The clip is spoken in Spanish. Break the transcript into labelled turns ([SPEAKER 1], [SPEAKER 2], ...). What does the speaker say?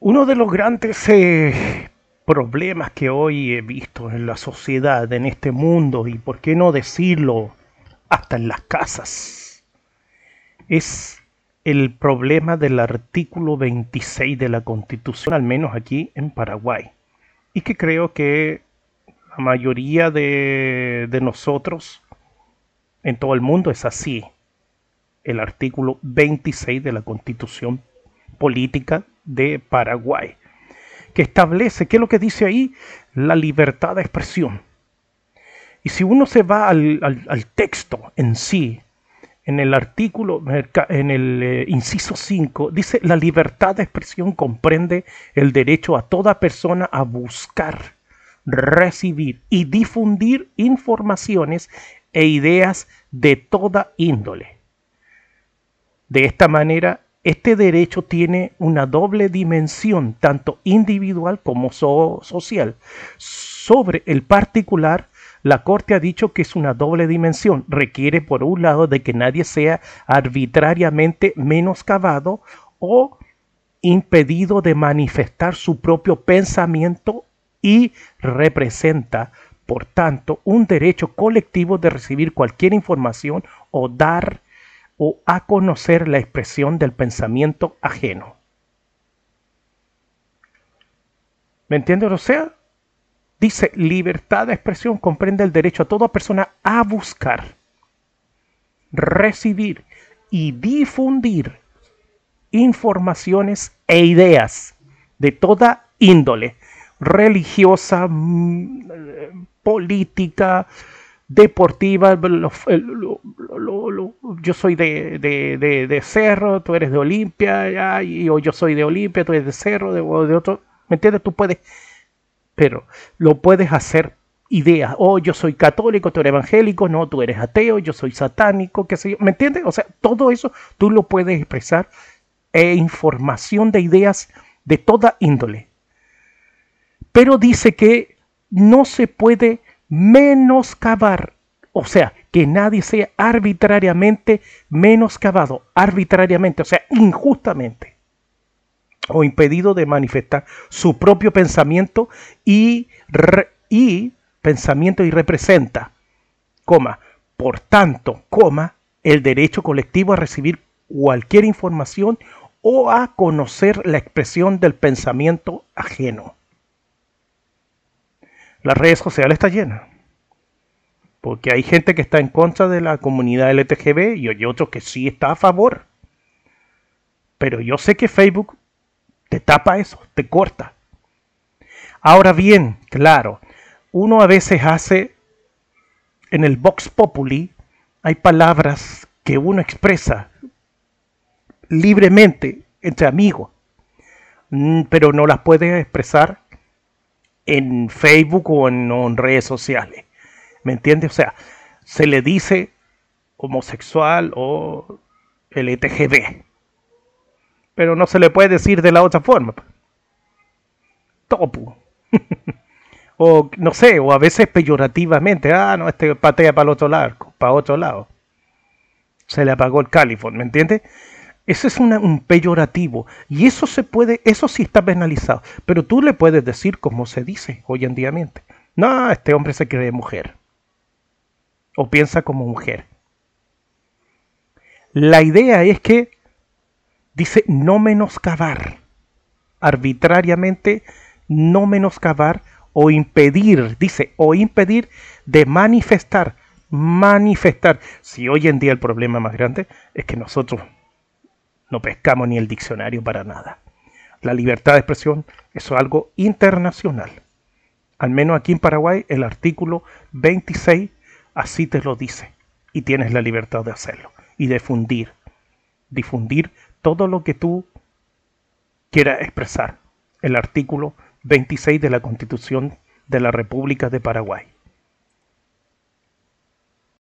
[SPEAKER 1] Uno de los grandes eh, problemas que hoy he visto en la sociedad, en este mundo, y por qué no decirlo hasta en las casas, es el problema del artículo 26 de la Constitución, al menos aquí en Paraguay, y que creo que la mayoría de, de nosotros en todo el mundo es así. El artículo 26 de la Constitución Política de Paraguay, que establece, ¿qué es lo que dice ahí? La libertad de expresión. Y si uno se va al, texto en sí, en el artículo, en el eh, inciso 5, dice, la libertad de expresión comprende el derecho a toda persona a buscar, recibir y difundir informaciones e ideas de toda índole. De esta manera, este derecho tiene una doble dimensión, tanto individual como social. Sobre el particular, la Corte ha dicho que es una doble dimensión. Requiere, por un lado, de que nadie sea arbitrariamente menoscabado o impedido de manifestar su propio pensamiento y representa, por tanto, un derecho colectivo de recibir cualquier información o dar o a conocer la expresión del pensamiento ajeno. ¿Me entiendes? O sea, dice, libertad de expresión comprende el derecho a toda persona a buscar, recibir y difundir informaciones e ideas de toda índole, religiosa, mm, política, deportiva. yo soy de, de, Cerro, tú eres de Olimpia, y, yo soy de Olimpia, tú eres de Cerro, de, de otro. ¿Me entiendes? Tú puedes, pero lo puedes hacer ideas. Oh, yo soy católico, tú eres evangélico, no, tú eres ateo, yo soy satánico, qué sé yo. ¿Me entiendes? O sea, todo eso tú lo puedes expresar e información de ideas de toda índole. Pero dice que no se puede menoscabar, o sea, que nadie sea arbitrariamente menoscabado, arbitrariamente, o sea, injustamente, o impedido de manifestar su propio pensamiento y, y pensamiento y representa, coma, por tanto, coma, el derecho colectivo a recibir cualquier información o a conocer la expresión del pensamiento ajeno las redes sociales están llenas. Porque hay gente que está en contra de la comunidad LTGB y hay otros que sí está a favor. Pero yo sé que Facebook te tapa eso, te corta. Ahora bien, claro, uno a veces hace en el Vox Populi, hay palabras que uno expresa libremente entre amigos, mm, pero no las puede expresar en Facebook o en, redes sociales. ¿Me entiendes? O sea, se le dice homosexual o LTGB. Pero no se le puede decir de la otra forma. Topu. o no sé, o a veces peyorativamente. Ah, no, este patea para el otro lado, para otro lado. Se le apagó el califón, ¿me entiendes? Eso es un peyorativo. Y eso se puede, eso sí está penalizado. Pero tú le puedes decir como se dice hoy en día. No, este hombre se cree mujer. O piensa como mujer. La idea es que dice no menoscabar. Arbitrariamente no menoscabar o impedir, dice, o impedir de manifestar, manifestar. Si hoy en día el problema más grande es que nosotros no pescamos ni el diccionario para nada. La libertad de expresión es algo internacional. Al menos aquí en Paraguay el artículo 26 así te lo dice. Y tienes la libertad de hacerlo. Y difundir. Difundir todo lo que tú quieras expresar. El artículo 26 de la Constitución de la República de Paraguay.